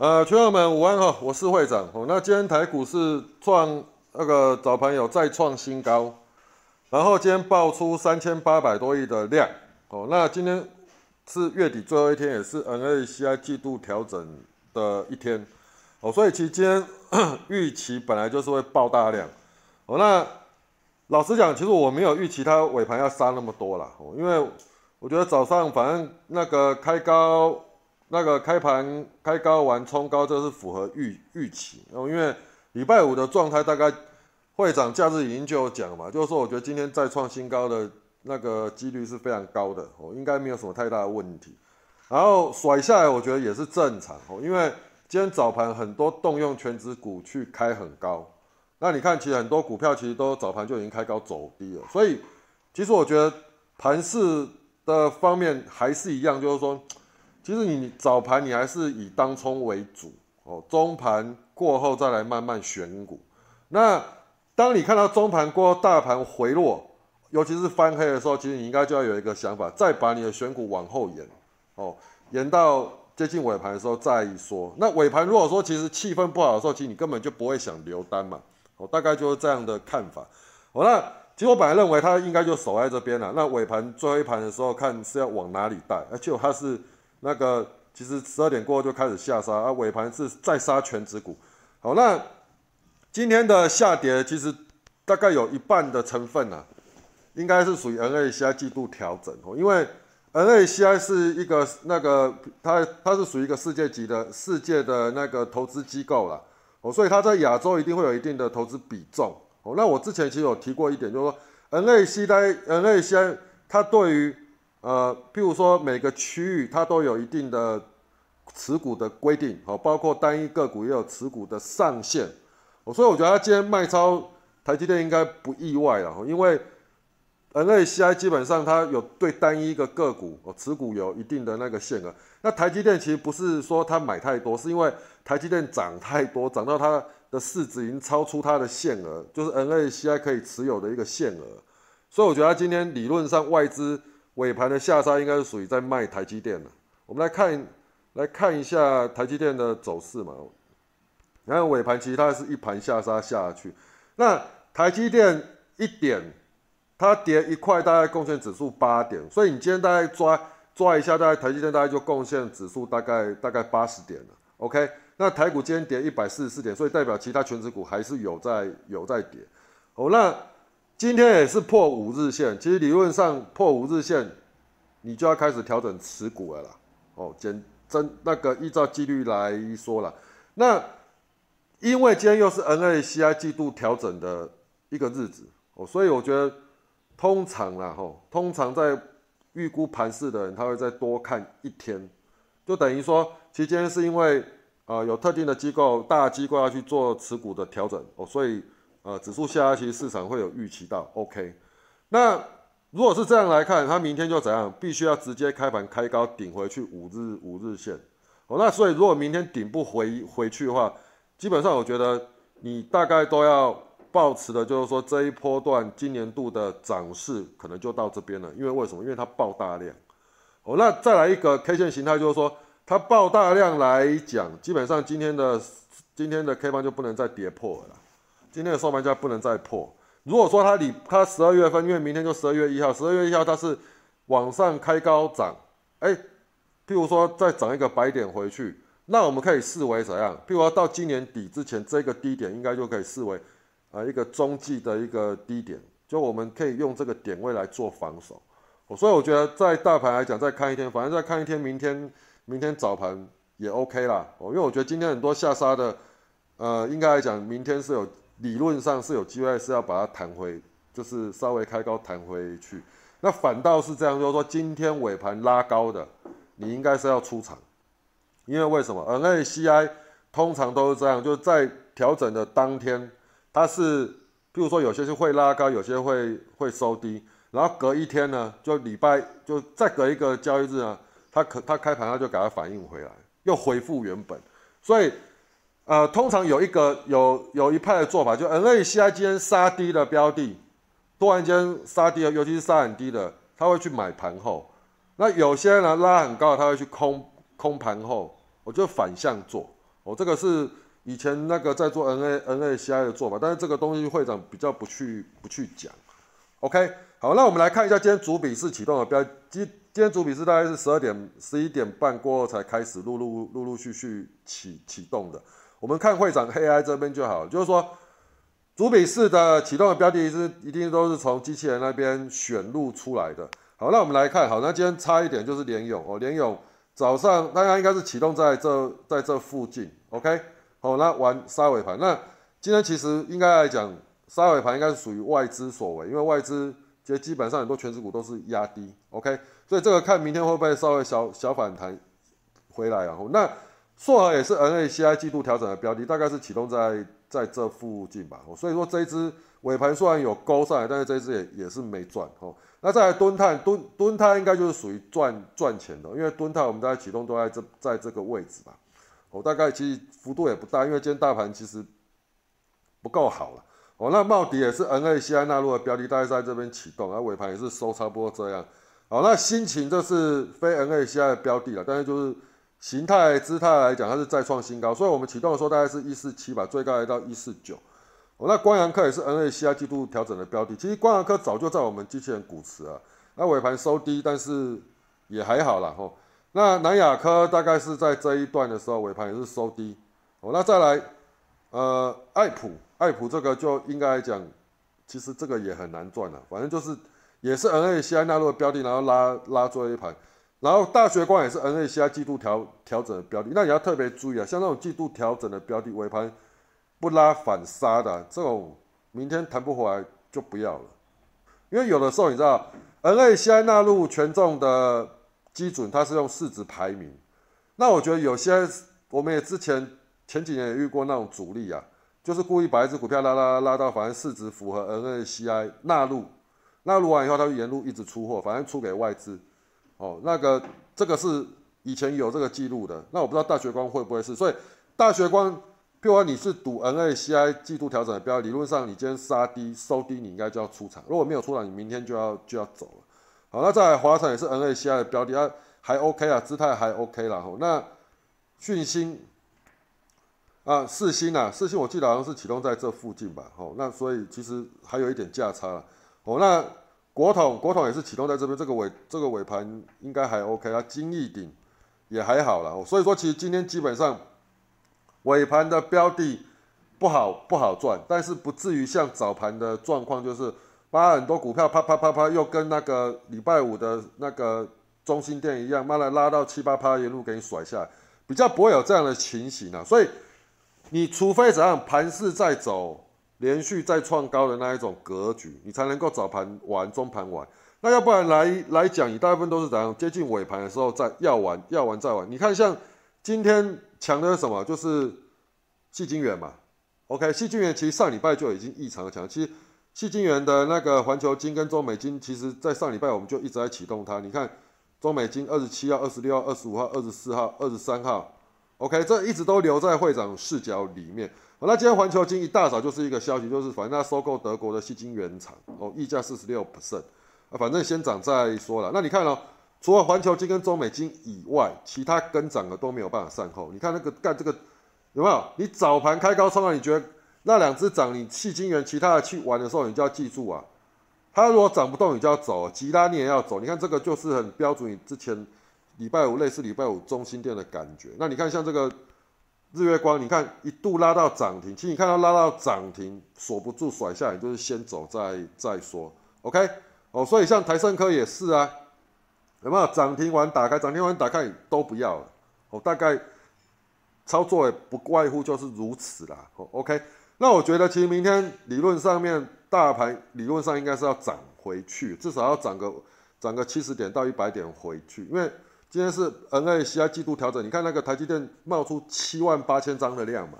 呃，群友们午安哈，我是会长哦。那今天台股是创那个早盘有再创新高，然后今天爆出三千八百多亿的量哦。那今天是月底最后一天，也是 NACI 季度调整的一天哦，所以其实今天 预期本来就是会爆大量哦。那老实讲，其实我没有预期它尾盘要杀那么多啦哦，因为我觉得早上反正那个开高。那个开盘开高完冲高，这是符合预预期哦。因为礼拜五的状态，大概会长假日已经就有讲嘛，就是说我觉得今天再创新高的那个几率是非常高的哦，应该没有什么太大的问题。然后甩下来，我觉得也是正常哦，因为今天早盘很多动用全指股去开很高，那你看其实很多股票其实都早盘就已经开高走低了，所以其实我觉得盘市的方面还是一样，就是说。其实你早盘你还是以当冲为主哦，中盘过后再来慢慢选股。那当你看到中盘过后大盘回落，尤其是翻黑的时候，其实你应该就要有一个想法，再把你的选股往后延哦，延到接近尾盘的时候再说。那尾盘如果说其实气氛不好的时候，其实你根本就不会想留单嘛。哦，大概就是这样的看法。哦，那其实我本来认为它应该就守在这边了。那尾盘最后一盘的时候，看是要往哪里带，而且它是。那个其实十二点过后就开始下杀，啊，尾盘是再杀全指股。好，那今天的下跌其实大概有一半的成分呢，应该是属于 NACI 季度调整哦，因为 NACI 是一个那个它它是属于一个世界级的世界的那个投资机构啦，哦，所以它在亚洲一定会有一定的投资比重哦。那我之前其实有提过一点，就是说 NACI NACI 它对于呃，譬如说每个区域它都有一定的持股的规定，好，包括单一个股也有持股的上限，所以我觉得它今天卖超台积电应该不意外了，因为 NACI 基本上它有对单一个个股哦持股有一定的那个限额，那台积电其实不是说它买太多，是因为台积电涨太多，涨到它的市值已经超出它的限额，就是 NACI 可以持有的一个限额，所以我觉得它今天理论上外资。尾盘的下杀应该是属于在卖台积电的。我们来看，来看一下台积电的走势嘛。然后尾盘其实它是一盘下杀下去。那台积电一点，它跌一块，大概贡献指数八点。所以你今天大概抓抓一下，大概台积电大概就贡献指数大概大概八十点了。OK，那台股今天跌一百四十四点，所以代表其他全指股还是有在有在跌。哦，那。今天也是破五日线，其实理论上破五日线，你就要开始调整持股了啦。哦，简真那个依照纪律来说了，那因为今天又是 NACI 季度调整的一个日子哦，所以我觉得通常啦吼，通常在预估盘势的人，他会再多看一天，就等于说，其实今天是因为啊有特定的机构大机构要去做持股的调整哦，所以。呃，指数下压，其实市场会有预期到，OK。那如果是这样来看，它明天就怎样？必须要直接开盘开高顶回去五日五日线。哦，那所以如果明天顶不回回去的话，基本上我觉得你大概都要保持的，就是说这一波段今年度的涨势可能就到这边了。因为为什么？因为它爆大量。哦，那再来一个 K 线形态，就是说它爆大量来讲，基本上今天的今天的 K 棒就不能再跌破了。今天的收盘价不能再破。如果说它里它十二月份，因为明天就十二月一号，十二月一号它是往上开高涨，哎，譬如说再涨一个百点回去，那我们可以视为怎样？譬如说到今年底之前，这个低点应该就可以视为啊一个中继的一个低点，就我们可以用这个点位来做防守。所以我觉得在大盘来讲，再看一天，反正再看一天，明天明天早盘也 OK 啦。哦，因为我觉得今天很多下杀的，呃，应该来讲，明天是有。理论上是有机会是要把它弹回，就是稍微开高弹回去。那反倒是这样，就是说今天尾盘拉高的，你应该是要出场，因为为什么？NACI 通常都是这样，就是在调整的当天，它是，譬如说有些是会拉高，有些会会收低，然后隔一天呢，就礼拜就再隔一个交易日呢，它可它开盘它就给它反应回来，又恢复原本，所以。呃，通常有一个有有一派的做法，就 NACI 今天杀低的标的，突然间杀低了，尤其是杀很低的，他会去买盘后。那有些人拉很高，他会去空空盘后，我就反向做。哦，这个是以前那个在做 N A N A C I 的做法，但是这个东西会长比较不去不去讲。OK，好，那我们来看一下今天主笔是启动的标，今今天主笔是大概是十二点十一点半过后才开始陆陆陆陆续续启启动的。我们看会长黑 I 这边就好，就是说主笔式的启动的标的是一定都是从机器人那边选录出来的。好，那我们来看，好，那今天差一点就是联勇哦，联勇早上大家应该是启动在这在这附近，OK，好，那玩沙尾盘，那今天其实应该来讲。沙尾盘应该是属于外资所为，因为外资其实基本上很多全指股都是压低，OK，所以这个看明天会不会稍微小小反弹回来啊？那硕和也是 NACI 季度调整的标的，大概是启动在在这附近吧。所以说这一只尾盘虽然有勾上来，但是这一只也也是没赚哦。那再来蹲碳蹲蹲碳应该就是属于赚赚钱的，因为蹲碳我们大概启动都在这在这个位置吧。我大概其实幅度也不大，因为今天大盘其实不够好了。哦，那茂迪也是 NACI 纳入的标的，大概在这边启动，然后尾盘也是收差不多这样。好，那心情这是非 NACI 的标的了，但是就是形态姿态来讲，它是再创新高，所以我们启动的时候大概是一四七吧，最高来到一四九。哦，那光阳科也是 NACI 季度调整的标的，其实光阳科早就在我们机器人股池啊，那尾盘收低，但是也还好啦。吼。那南亚科大概是在这一段的时候尾盘也是收低。哦，那再来，呃，爱普。爱普这个就应该来讲，其实这个也很难赚了。反正就是也是 NACI 纳入的标的，然后拉拉最后一盘，然后大学光也是 NACI 季度调调整的标的。那你要特别注意啊，像那种季度调整的标的，尾盘不拉反杀的这种，明天弹不回来就不要了。因为有的时候你知道，NACI 纳入权重的基准，它是用市值排名。那我觉得有些我们也之前前几年也遇过那种主力啊。就是故意把一只股票拉拉拉到，反正市值符合 NACI 纳入，纳入完以后，他就沿路一直出货，反正出给外资。哦，那个这个是以前有这个记录的，那我不知道大学光会不会是。所以大学光，譬如说你是赌 NACI 季度调整的标，理论上你今天杀低收低，你应该就要出场。如果没有出场，你明天就要就要走了。好，那在华晨也是 NACI 的标的，啊，还 OK 啊，姿态还 OK 啦。吼，那讯星。啊，四星啊，四星我记得好像是启动在这附近吧，哦，那所以其实还有一点价差了，哦，那国统国统也是启动在这边，这个尾这个尾盘应该还 OK 啊，金翼顶也还好了，所以说其实今天基本上尾盘的标的不好不好赚，但是不至于像早盘的状况，就是把很多股票啪啪啪啪又跟那个礼拜五的那个中心店一样，妈的拉到七八趴一路给你甩下来，比较不会有这样的情形啊，所以。你除非怎样盘势在走，连续再创高的那一种格局，你才能够早盘玩、中盘玩。那要不然来来讲，你大部分都是怎样接近尾盘的时候再要玩、要玩再玩。你看像今天强的是什么？就是细晶元嘛。OK，细晶元其实上礼拜就已经异常的强。其实细晶元的那个环球金跟中美金，其实在上礼拜我们就一直在启动它。你看中美金二十七号、二十六号、二十五号、二十四号、二十三号。OK，这一直都留在会长视角里面。好，那今天环球金一大早就是一个消息，就是反正他收购德国的细晶原厂，哦，溢价四十六 percent，啊，反正先涨再说了。那你看哦，除了环球金跟中美金以外，其他跟涨的都没有办法善后。你看那个干这个有没有？你早盘开高冲了，你觉得那两只涨，你细晶元其他的去玩的时候，你就要记住啊，它如果涨不动，你就要走，吉拉你也要走。你看这个就是很标准，你之前。礼拜五类似礼拜五中心店的感觉，那你看像这个日月光，你看一度拉到涨停，其实你看到拉到涨停锁不住甩下来，就是先走再再说，OK？哦，所以像台盛科也是啊，有没有涨停完打开，涨停完打开都不要了，哦，大概操作也不外乎就是如此啦，哦，OK？那我觉得其实明天理论上面大盘理论上应该是要涨回去，至少要涨个涨个七十点到一百点回去，因为。今天是 NACI 季度调整，你看那个台积电冒出七万八千张的量嘛，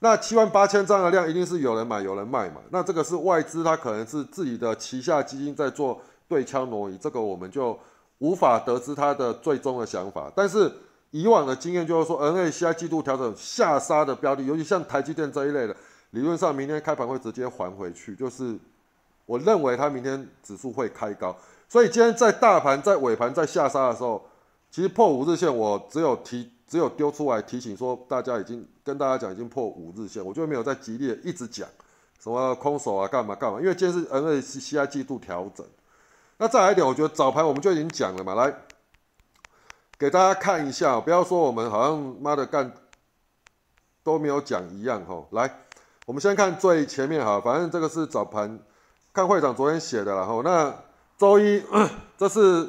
那七万八千张的量一定是有人买有人卖嘛，那这个是外资它可能是自己的旗下基金在做对枪挪移，这个我们就无法得知它的最终的想法。但是以往的经验就是说，NACI 季度调整下杀的标的，尤其像台积电这一类的，理论上明天开盘会直接还回去，就是我认为它明天指数会开高，所以今天在大盘在尾盘在下杀的时候。其实破五日线，我只有提只有丢出来提醒说大家已经跟大家讲已经破五日线，我就没有在极力一直讲什么空手啊干嘛干嘛，因为今天是 NACI 季度调整。那再来一点，我觉得早盘我们就已经讲了嘛，来给大家看一下，不要说我们好像妈的干都没有讲一样哈。来，我们先看最前面哈，反正这个是早盘看会长昨天写的，然后那周一 这是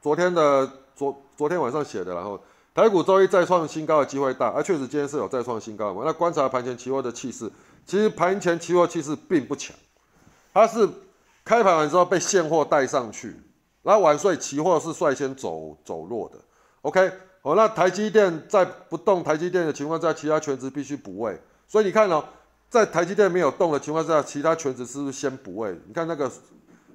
昨天的昨昨天晚上写的，然后台股周一再创新高的机会大，啊，确实今天是有再创新高嘛。那观察盘前期货的气势，其实盘前期货气势并不强，它是。开盘完之后被现货带上去，然后晚睡期货是率先走走弱的。OK，好，那台积电在不动台积电的情况下，其他全值必须补位。所以你看哦，在台积电没有动的情况下，其他全值是不是先补位？你看那个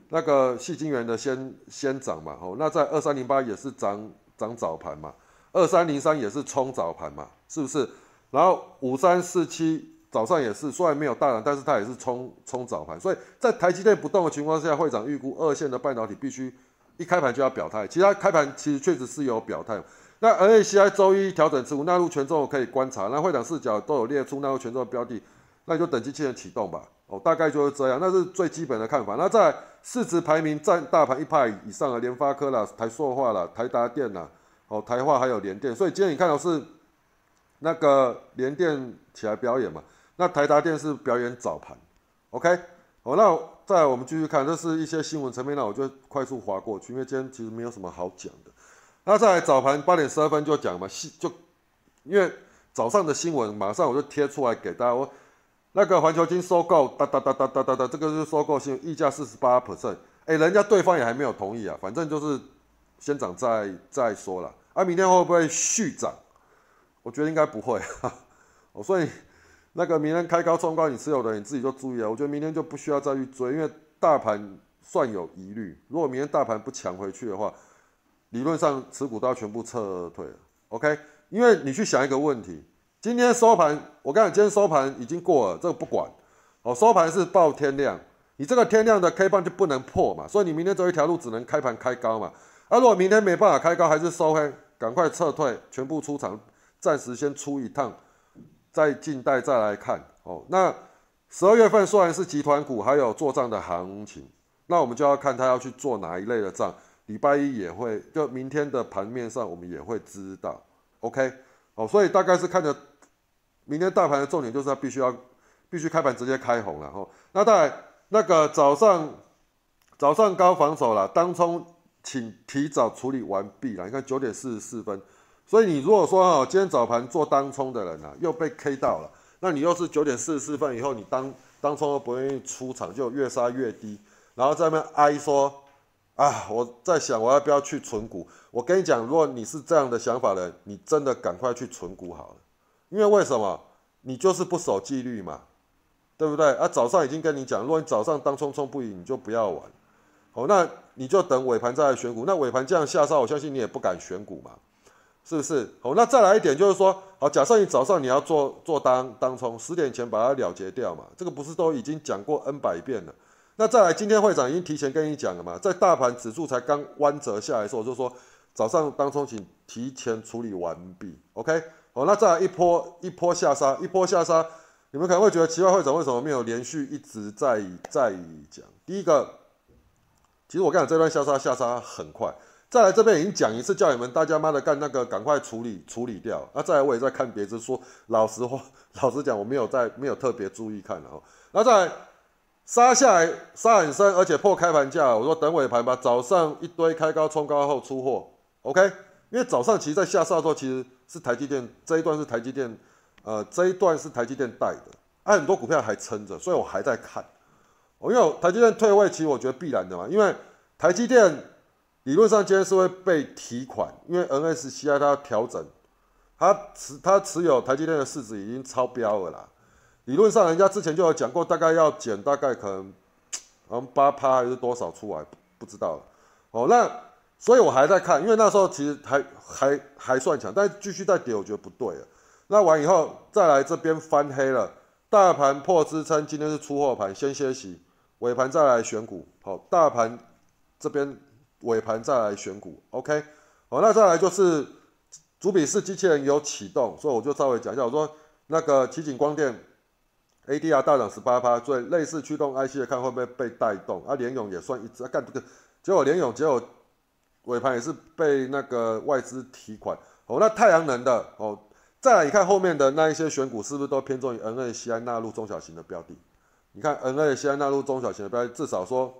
那个细晶圆的先先涨嘛，哦，那在二三零八也是涨涨早盘嘛，二三零三也是冲早盘嘛，是不是？然后五三四七。早上也是，虽然没有大涨，但是它也是冲冲早盘，所以在台积电不动的情况下，会长预估二线的半导体必须一开盘就要表态。其他开盘其实确实是有表态。那 NACI 周一调整持股纳入权重可以观察，那会长视角都有列出纳入权重的标的，那就等机器人启动吧。哦，大概就是这样，那是最基本的看法。那在市值排名占大盘一派以上的联发科啦、台塑化啦、台达电啦、哦台化还有联电，所以今天你看到是那个联电起来表演嘛？那台达电是表演早盘，OK，好，那再我们继续看，这是一些新闻层面，那我就快速划过去，因为今天其实没有什么好讲的。那在早盘八点十二分就讲嘛，就因为早上的新闻马上我就贴出来给大家，我那个环球金收购哒哒哒哒哒哒哒，这个是收购新闻，溢价四十八 percent，哎，人家对方也还没有同意啊，反正就是先涨再再说了，啊，明天会不会续涨？我觉得应该不会，哦，所以。那个明天开高冲高，你持有的你自己就注意啊。我觉得明天就不需要再去追，因为大盘算有疑虑。如果明天大盘不强回去的话，理论上持股都要全部撤退。OK，因为你去想一个问题，今天收盘，我跟你，今天收盘已经过了，这个不管。哦，收盘是报天量，你这个天量的 K 棒就不能破嘛，所以你明天走一条路只能开盘开高嘛。啊，如果明天没办法开高，还是收黑，赶快撤退，全部出场，暂时先出一趟。在近代再来看哦，那十二月份虽然是集团股还有做账的行情，那我们就要看他要去做哪一类的账。礼拜一也会，就明天的盘面上我们也会知道。OK，哦，所以大概是看着明天大盘的重点就是它必须要必须开盘直接开红了哦。那当然那个早上早上高防守了，当冲请提早处理完毕了。你看九点四十四分。所以你如果说哈，今天早盘做当冲的人呢，又被 K 到了，那你又是九点四十四分以后，你当当冲又不愿意出场，就越杀越低，然后在那边哀说啊，我在想我要不要去存股？我跟你讲，如果你是这样的想法的，你真的赶快去存股好了，因为为什么？你就是不守纪律嘛，对不对？啊，早上已经跟你讲，如果你早上当冲冲不赢，你就不要玩，好，那你就等尾盘再来选股。那尾盘这样下杀，我相信你也不敢选股嘛。是不是？好，那再来一点，就是说，好，假设你早上你要做做当当冲，十点前把它了结掉嘛，这个不是都已经讲过 N 百遍了？那再来，今天会长已经提前跟你讲了嘛，在大盘指数才刚弯折下来的时候，就说早上当冲请提前处理完毕，OK？好，那再来一波一波下杀，一波下杀，你们可能会觉得奇怪，会长为什么没有连续一直在在讲？第一个，其实我跟你讲，这段下杀下杀很快。再来这边已经讲一次，叫你们大家妈的干那个，赶快处理处理掉。那再来我也在看别只，说老实话，老实讲我没有在没有特别注意看哦。那再来杀下来杀很深，而且破开盘价，我说等尾盘吧。早上一堆开高冲高后出货，OK？因为早上其实在下杀的时候，其实是台积电这一段是台积电，呃这一段是台积电带的，啊很多股票还撑着，所以我还在看。我因为台积电退位，其实我觉得必然的嘛，因为台积电。理论上今天是会被提款，因为 NSCI 它要调整，它持它持有台积电的市值已经超标了啦。理论上人家之前就有讲过，大概要减大概可能，嗯八趴还是多少出来，不知道了。哦，那所以我还在看，因为那时候其实还还还算强，但继续在跌，我觉得不对了。那完以后再来这边翻黑了，大盘破支撑，今天是出货盘，先歇息，尾盘再来选股。好，大盘这边。尾盘再来选股，OK，好，那再来就是主笔式机器人有启动，所以我就稍微讲一下。我说那个奇景光电 ADR 大涨十八趴，所以类似驱动 IC 的看会不会被带动？啊，联勇也算一只，干这个结果联勇结果尾盘也是被那个外资提款。哦，那太阳能的哦，再来你看后面的那一些选股是不是都偏重于 NACI 纳入中小型的标的？你看 NACI 纳入中小型的标的，至少说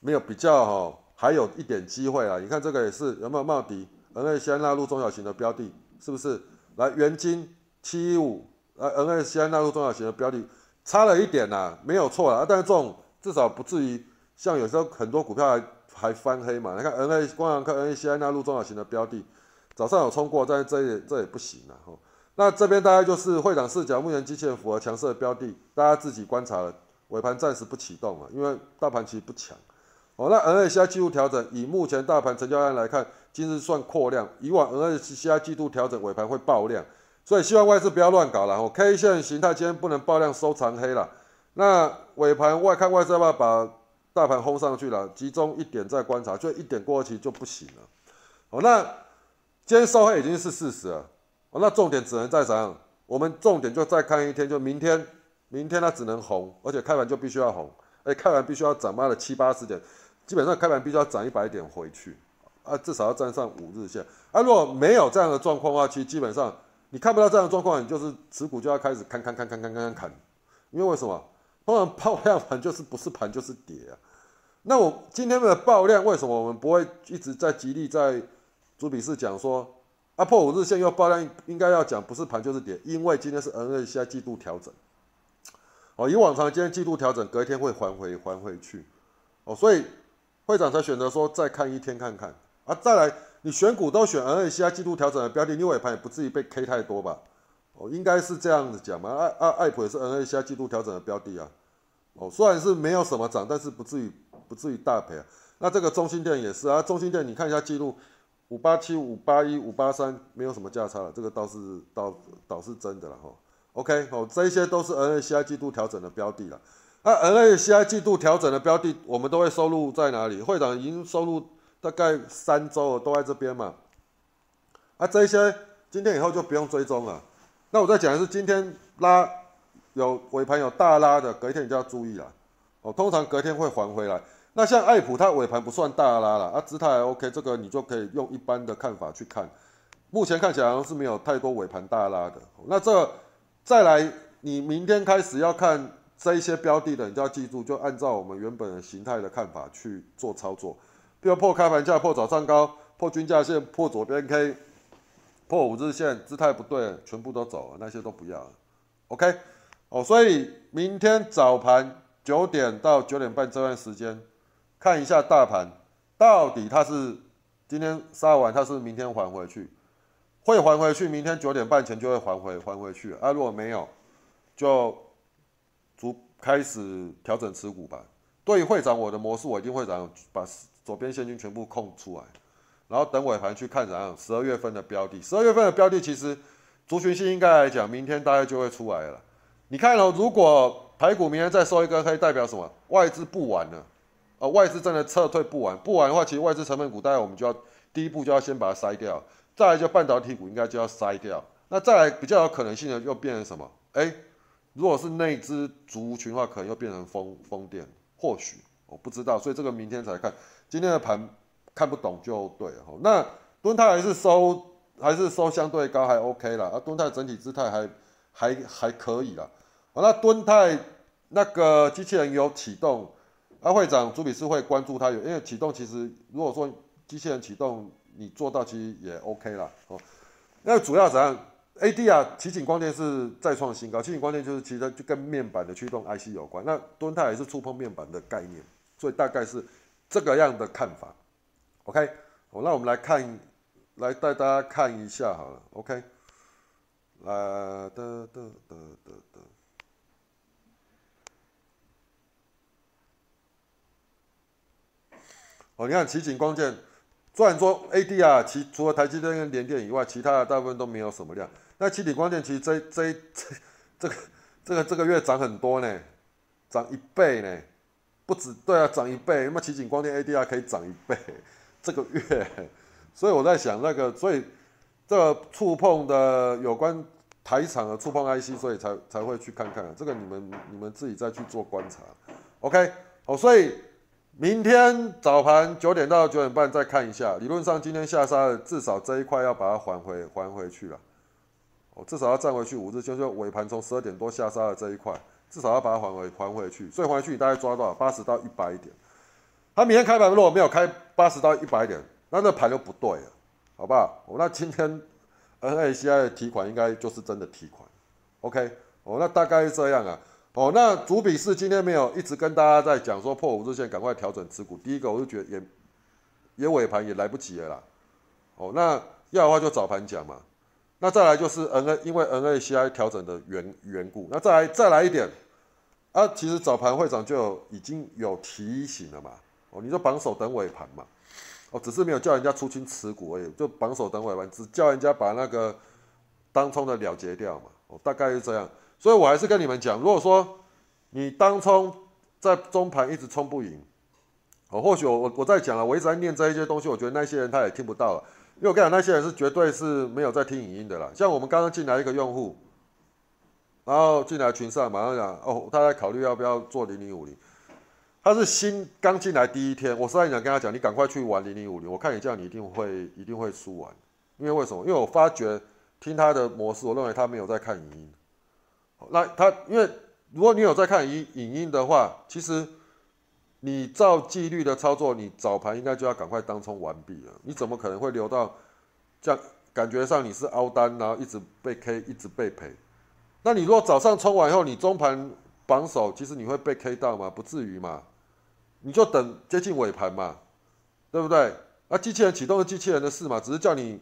没有比较哈，还有一点机会啊。你看这个也是有没有冒底？NACI 纳入中小型的标的，是不是？来元金七一五，呃，NACI 纳入中小型的标的，差了一点呐，没有错啊。但是这种至少不至于像有时候很多股票还翻黑嘛。你看 NA 光阳科 NACI 纳入中小型的标的。早上有冲过，但是这也这也不行了哈。那这边大概就是会长视角，目前机器人符合强势的标的，大家自己观察了。尾盘暂时不启动了，因为大盘其实不强。哦，那 N A C I 季度调整，以目前大盘成交量来看，今日算扩量。以往 N A C I 季度调整尾盘会爆量，所以希望外资不要乱搞了。哦，K 线形态今天不能爆量收长黑了。那尾盘外看外资要不要把大盘轰上去了？集中一点再观察，就一点过期就不行了。哦，那。今天收黑已经是事实了，哦，那重点只能再怎样？我们重点就再看一天，就明天，明天它只能红，而且开盘就必须要红，哎，开盘必须要涨妈的七八十点，基本上开盘必须要涨一百点回去，啊，至少要站上五日线，啊，如果没有这样的状况的话，其实基本上你看不到这样的状况，你就是持股就要开始砍砍砍砍砍砍砍，因为为什么？通常爆量盘就是不是盘就是跌啊，那我今天的爆量为什么我们不会一直在极力在？朱比是讲说，啊破五日线又爆量，应该要讲不是盘就是跌，因为今天是 N A C I 季度调整，哦，以往常今天季度调整，隔一天会还回还回去，哦，所以会长才选择说再看一天看看，啊，再来你选股都选 N A C I 季度调整的标的，你尾盘也不至于被 K 太多吧，哦，应该是这样子讲嘛，爱爱爱普也是 N A C I 季度调整的标的啊，哦，虽然是没有什么涨，但是不至于不至于大赔啊，那这个中心店也是啊，中心店你看一下记录。五八七五八一五八三没有什么价差了，这个倒是倒倒是真的了哈。OK，好，这些都是 N A C I 季度调整的标的了。那 N A C I 季度调整的标的，我们都会收入在哪里？会长已经收入大概三周了，都在这边嘛。啊，这些今天以后就不用追踪了。那我再讲的是，今天拉有尾盘有大拉的，隔一天你就要注意了。哦，通常隔天会还回来。那像爱普，它尾盘不算大拉了，啊，姿态还 OK，这个你就可以用一般的看法去看。目前看起来好像是没有太多尾盘大拉的。那这再来，你明天开始要看这一些标的的，你就要记住，就按照我们原本的形态的看法去做操作。比如破开盘价、破早上高、破均价线、破左边 K、破五日线，姿态不对，全部都走了，那些都不要了。OK，哦，所以明天早盘九点到九点半这段时间。看一下大盘，到底它是今天杀完，它是明天还回去，会还回去，明天九点半前就会还回还回去啊。如果没有，就逐开始调整持股吧。对于会长，我的模式我一定会怎样，把左边现金全部空出来，然后等尾盘去看怎样。十二月份的标的，十二月份的标的其实族群性应该来讲，明天大概就会出来了。你看哦，如果排骨明天再收一根黑，代表什么？外资不玩了。啊，外资真的撤退不完，不完的话，其实外资成分股，大概我们就要第一步就要先把它筛掉，再来就半导体股应该就要筛掉，那再来比较有可能性的又变成什么？哎，如果是内资族群的话，可能又变成风风电，或许我不知道，所以这个明天才看，今天的盘看不懂就对了。那敦泰还是收还是收相对高，还 OK 了，啊，敦泰整体姿态还还还可以了。好，那敦泰那个机器人有启动。那会长朱比斯会关注它有，因为启动其实如果说机器人启动你做到其实也 OK 了哦。那主要怎样？A D 啊，奇景光电是再创新高，奇景光电就是其实就跟面板的驱动 IC 有关。那敦泰也是触碰面板的概念，所以大概是这个样的看法。OK，好，那我们来看，来带大家看一下好了。OK，来的的的的的。哦，你看奇景光电，虽然说 ADR，，其除了台积电跟联电以外，其他的大部分都没有什么量。那奇景光电其实这这这这个这个这个月涨很多呢，涨一倍呢，不止对啊，涨一倍。那么奇景光电 A D R 可以涨一倍这个月，所以我在想那个，所以这个触碰的有关台场的触碰 IC，所以才才会去看看。这个你们你们自己再去做观察。OK，好，所以明天早盘九点到九点半再看一下。理论上今天下杀的至少这一块要把它还回还回去了。哦，至少要站回去五日线，就尾盘从十二点多下杀的这一块，至少要把它还回还回去。所以还回去你大概抓多少？八十到一百点。他明天开盘如果没有开八十到一百点，那这盘就不对了，好不好？哦，那今天 NACI 的提款应该就是真的提款。OK，哦，那大概是这样啊。哦，那主笔是今天没有一直跟大家在讲说破五日线赶快调整持股。第一个我就觉得也也尾盘也来不及了啦。哦，那要的话就早盘讲嘛。那再来就是 N A，因为 N A C I 调整的缘缘故。那再来再来一点，啊，其实早盘会长就已经有提醒了嘛。哦，你就绑手等尾盘嘛。哦，只是没有叫人家出清持股而已，就绑手等尾盘，只叫人家把那个当冲的了结掉嘛。哦，大概是这样。所以我还是跟你们讲，如果说你当冲在中盘一直冲不赢，哦，或许我我我在讲了，我一直在念这一些东西，我觉得那些人他也听不到了。因为我跟你讲，那些人是绝对是没有在听语音的啦。像我们刚刚进来一个用户，然后进来群上，马上讲哦，他在考虑要不要做零零五零。他是新刚进来第一天，我实在想跟他讲，你赶快去玩零零五零。我看你这样，你一定会一定会输完。因为为什么？因为我发觉听他的模式，我认为他没有在看影音。那他因为如果你有在看影影音的话，其实。你照纪律的操作，你早盘应该就要赶快当冲完毕了。你怎么可能会留到这样？感觉上你是凹单，然后一直被 K，一直被赔。那你如果早上冲完以后，你中盘榜首，其实你会被 K 到吗？不至于嘛。你就等接近尾盘嘛，对不对？那机器人启动是机器人的事嘛，只是叫你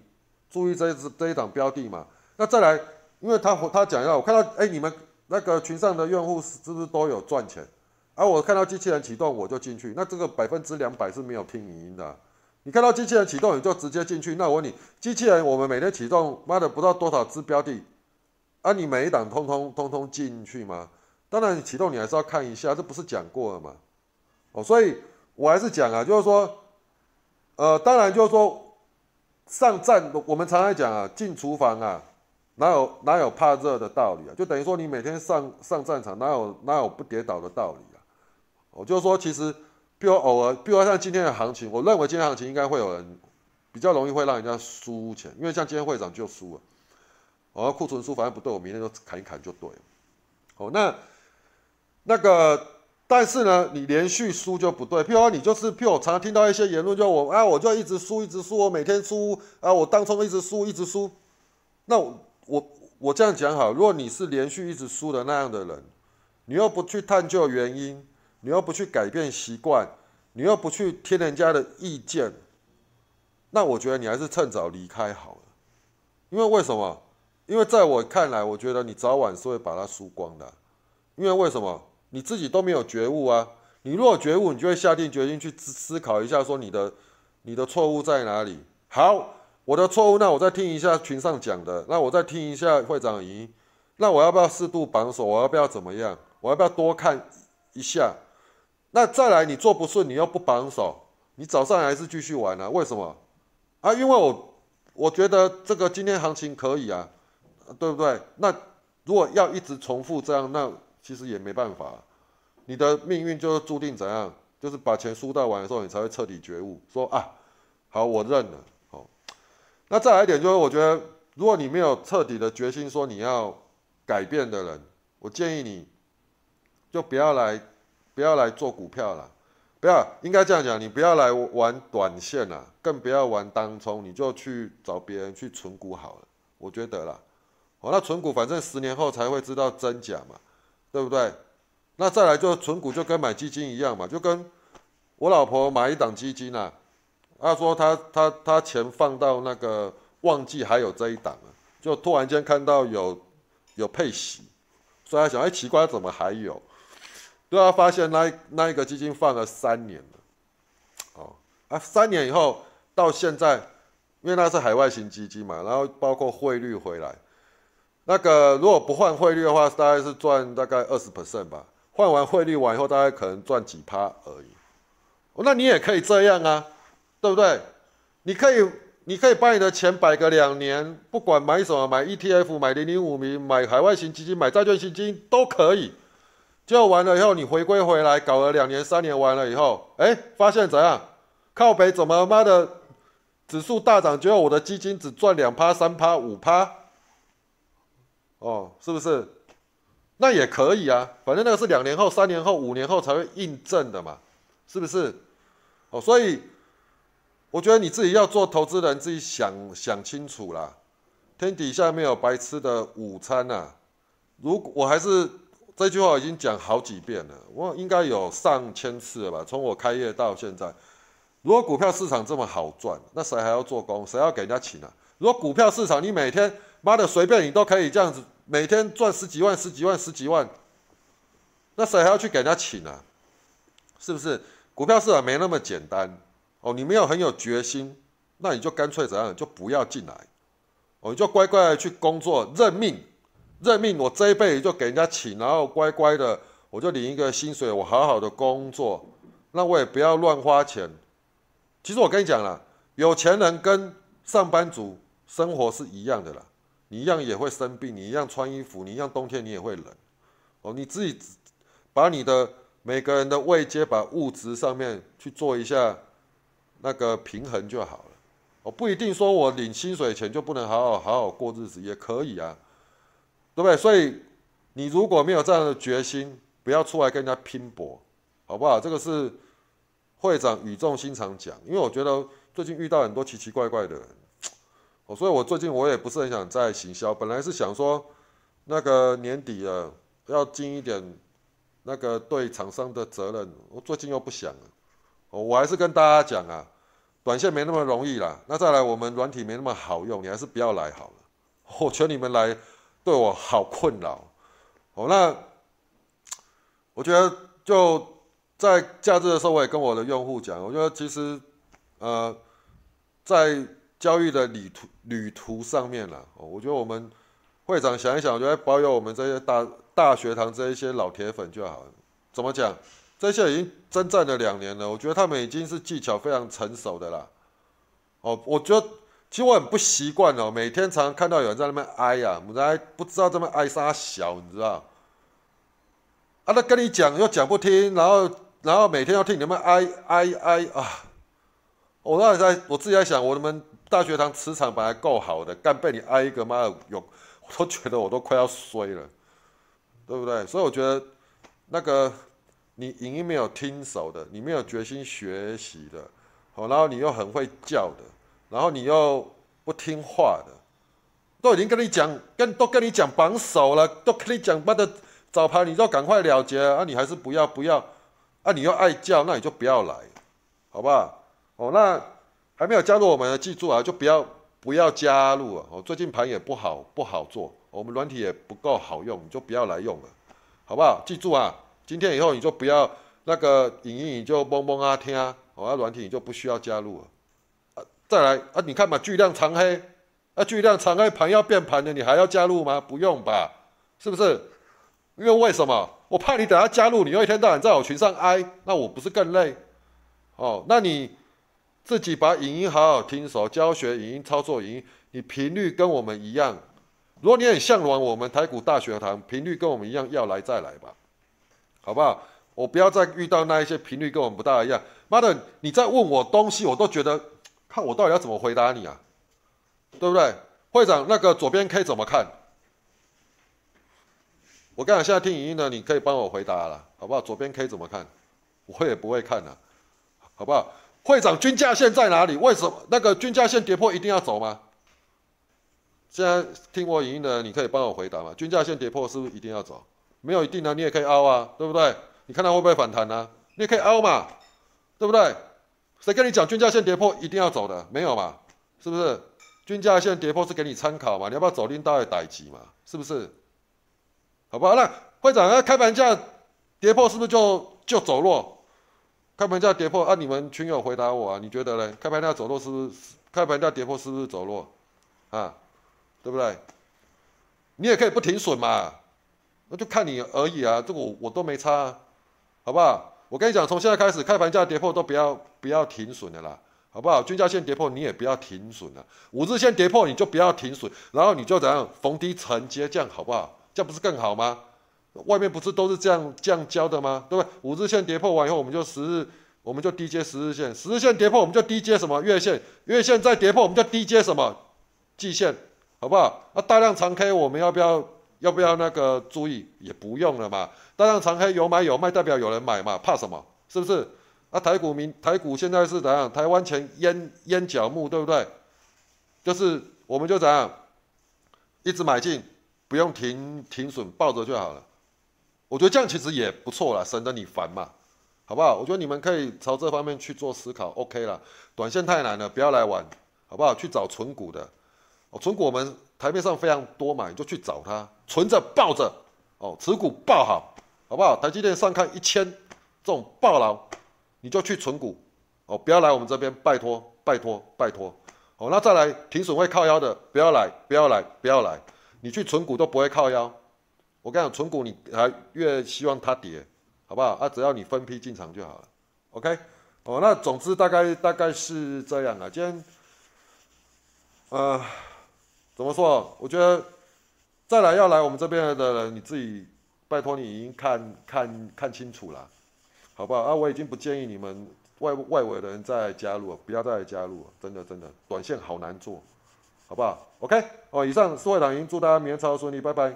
注意这一只这一档标的嘛。那再来，因为他他讲要我看到，哎，你们那个群上的用户是不是都有赚钱？而我看到机器人启动，我就进去。那这个百分之两百是没有听语音的。你看到机器人启动，你就直接进去。那我问你，机器人我们每天启动，妈的不知道多少只标的，啊，你每一档通通通通进去吗？当然，你启动你还是要看一下，这不是讲过了吗？哦，所以我还是讲啊，就是说，呃，当然就是说，上战，我们常常讲啊，进厨房啊，哪有哪有怕热的道理啊？就等于说你每天上上战场，哪有哪有不跌倒的道理啊？我就是说，其实，比如偶尔，比如像今天的行情，我认为今天行情应该会有人比较容易会让人家输钱，因为像今天会长就输了，哦，库存输反正不对，我明天就砍一砍就对了。哦，那那个，但是呢，你连续输就不对。譬如说，你就是，譬如我常常听到一些言论，就我啊，我就一直输，一直输，我每天输啊，我当冲一直输，一直输。那我我我这样讲好，如果你是连续一直输的那样的人，你又不去探究原因。你又不去改变习惯，你又不去听人家的意见，那我觉得你还是趁早离开好了。因为为什么？因为在我看来，我觉得你早晚是会把它输光的。因为为什么？你自己都没有觉悟啊！你如果觉悟，你就会下定决心去思思考一下，说你的你的错误在哪里。好，我的错误，那我再听一下群上讲的，那我再听一下会长仪，那我要不要适度绑手？我要不要怎么样？我要不要多看一下？那再来，你做不顺，你又不绑手，你早上还是继续玩啊？为什么？啊，因为我我觉得这个今天行情可以啊，对不对？那如果要一直重复这样，那其实也没办法，你的命运就是注定怎样，就是把钱输到完的时候，你才会彻底觉悟，说啊，好，我认了。好，那再来一点就是，我觉得如果你没有彻底的决心，说你要改变的人，我建议你就不要来。不要来做股票了，不要，应该这样讲，你不要来玩短线了，更不要玩当冲，你就去找别人去存股好了，我觉得啦，哦，那存股反正十年后才会知道真假嘛，对不对？那再来就存股就跟买基金一样嘛，就跟我老婆买一档基金啊，她说她她她钱放到那个忘记还有这一档了，就突然间看到有有配息，所以她想，哎，奇怪，怎么还有？对啊发现那那一个基金放了三年了，哦啊，三年以后到现在，因为那是海外型基金嘛，然后包括汇率回来，那个如果不换汇率的话，大概是赚大概二十 percent 吧。换完汇率完以后，大概可能赚几趴而已。那你也可以这样啊，对不对？你可以你可以把你的钱摆个两年，不管买什么，买 ETF、买零零五零、买海外型基金、买债券型基金都可以。就完了以后，你回归回来，搞了两年、三年，完了以后，哎，发现怎样？靠北怎么妈的指数大涨，结果我的基金只赚两趴、三趴、五趴？哦，是不是？那也可以啊，反正那个是两年后、三年后、五年后才会印证的嘛，是不是？哦，所以。我觉得你自己要做投资人，自己想想清楚啦。天底下没有白吃的午餐呐。如果我还是这句话已经讲好几遍了，我应该有上千次了吧？从我开业到现在，如果股票市场这么好赚，那谁还要做工？谁要给人家请啊？如果股票市场你每天妈的随便你都可以这样子，每天赚十几万、十几万、十几万，那谁还要去给人家请啊？是不是？股票市场没那么简单。哦，你没有很有决心，那你就干脆怎样，就不要进来。哦，你就乖乖的去工作，认命，认命。我这一辈子就给人家请，然后乖乖的，我就领一个薪水，我好好的工作，那我也不要乱花钱。其实我跟你讲了，有钱人跟上班族生活是一样的啦，你一样也会生病，你一样穿衣服，你一样冬天你也会冷。哦，你自己把你的每个人的位阶，把物质上面去做一下。那个平衡就好了，我不一定说我领薪水钱就不能好好好好过日子，也可以啊，对不对？所以你如果没有这样的决心，不要出来跟人家拼搏，好不好？这个是会长语重心长讲，因为我觉得最近遇到很多奇奇怪怪的人，所以我最近我也不是很想再行销，本来是想说那个年底了要尽一点那个对厂商的责任，我最近又不想了，我还是跟大家讲啊。短线没那么容易啦，那再来我们软体没那么好用，你还是不要来好了。我求你们来，对我好困扰。哦，那我觉得就在假日的时候，我也跟我的用户讲，我觉得其实呃，在教育的旅途旅途上面了，我觉得我们会长想一想，我觉得保有我们这些大大学堂这一些老铁粉就好。怎么讲？这些已经征战了两年了，我觉得他们已经是技巧非常成熟的啦。哦，我觉得其实我很不习惯哦，每天常常看到有人在那边哀呀，我们不知道这么哀啥小，你知道？啊，他跟你讲又讲不听，然后然后每天要听你们哀哀哀啊！我那在我自己在想，我们大学堂磁场本来够好的，干被你挨一个妈的有，我都觉得我都快要衰了，对不对？所以我觉得那个。你影音没有听手的，你没有决心学习的，好，然后你又很会叫的，然后你又不听话的，都已经跟你讲，跟都跟你讲绑手了，都跟你讲把的早盘，你就赶快了结啊！你还是不要不要啊！你又爱叫，那你就不要来，好不好？哦，那还没有加入我们的，记住啊，就不要不要加入啊！哦，最近盘也不好不好做，我们软体也不够好用，你就不要来用了，好不好？记住啊！今天以后你就不要那个影音，你就嗡嗡啊听啊，哦，软体你就不需要加入了。啊，再来啊，你看嘛，巨量长黑，啊，巨量长黑盘要变盘的，你还要加入吗？不用吧，是不是？因为为什么？我怕你等下加入，你又一天到晚在我群上挨，那我不是更累？哦，那你自己把影音好好听熟，教学影音操作影音，你频率跟我们一样。如果你很向往我们台股大学堂，频率跟我们一样，要来再来吧。好不好？我不要再遇到那一些频率跟我们不大一样。妈的，你在问我东西，我都觉得，看我到底要怎么回答你啊？对不对？会长，那个左边 K 怎么看？我刚才现在听语音的，你可以帮我回答了，好不好？左边 K 怎么看？我也不会看的，好不好？会长，均价线在哪里？为什么那个均价线跌破一定要走吗？现在听我语音的，你可以帮我回答吗？均价线跌破是不是一定要走？没有一定的，你也可以凹啊，对不对？你看它会不会反弹呢？你也可以凹嘛，对不对？谁跟你讲均价线跌破一定要走的？没有嘛，是不是？均价线跌破是给你参考嘛，你要不要走拎刀来逮鸡嘛？是不是？好不好？那会长，那开盘价跌破是不是就就走弱？开盘价跌破啊？你们群友回答我啊？你觉得呢？开盘价走弱是不是？开盘价跌破是不是走弱？啊，对不对？你也可以不停损嘛。那就看你而已啊，这个我我都没差，好不好？我跟你讲，从现在开始开盘价跌破都不要不要停损的啦，好不好？均价线跌破你也不要停损了，五日线跌破你就不要停损，然后你就怎样逢低承接，这样好不好？这样不是更好吗？外面不是都是这样这样教的吗？对不对？五日线跌破完以后，我们就十日，我们就低接十日线，十日线跌破我们就低接什么月线，月线再跌破我们就低接什么季线，好不好？那大量长 K 我们要不要要不要那个注意？也不用了嘛，大量长 K 有买有卖，代表有人买嘛，怕什么？是不是？那台股民台股现在是怎样？台湾前烟烟角木，对不对？就是我们就怎样，一直买进，不用停停损，抱着就好了。我觉得这样其实也不错了，省得你烦嘛，好不好？我觉得你们可以朝这方面去做思考，OK 了。短线太难了，不要来玩，好不好？去找纯股的，哦，纯股我们台面上非常多嘛，你就去找它，存着抱着，哦，持股抱好，好不好？台积电上看一千，这种抱牢，你就去存股，哦，不要来我们这边，拜托，拜托，拜托，哦，那再来停损会靠腰的，不要来，不要来，不要来，你去存股都不会靠腰。我跟你讲，存股你还越希望它跌，好不好？啊，只要你分批进场就好了。OK，哦，那总之大概大概是这样啊。今天，呃，怎么说？我觉得再来要来我们这边的人，你自己拜托你已经看看看清楚了，好不好？啊，我已经不建议你们外外围的人再加入了，不要再加入了，真的真的，短线好难做，好不好？OK，哦，以上四位党员祝大家明天操作顺利，拜拜。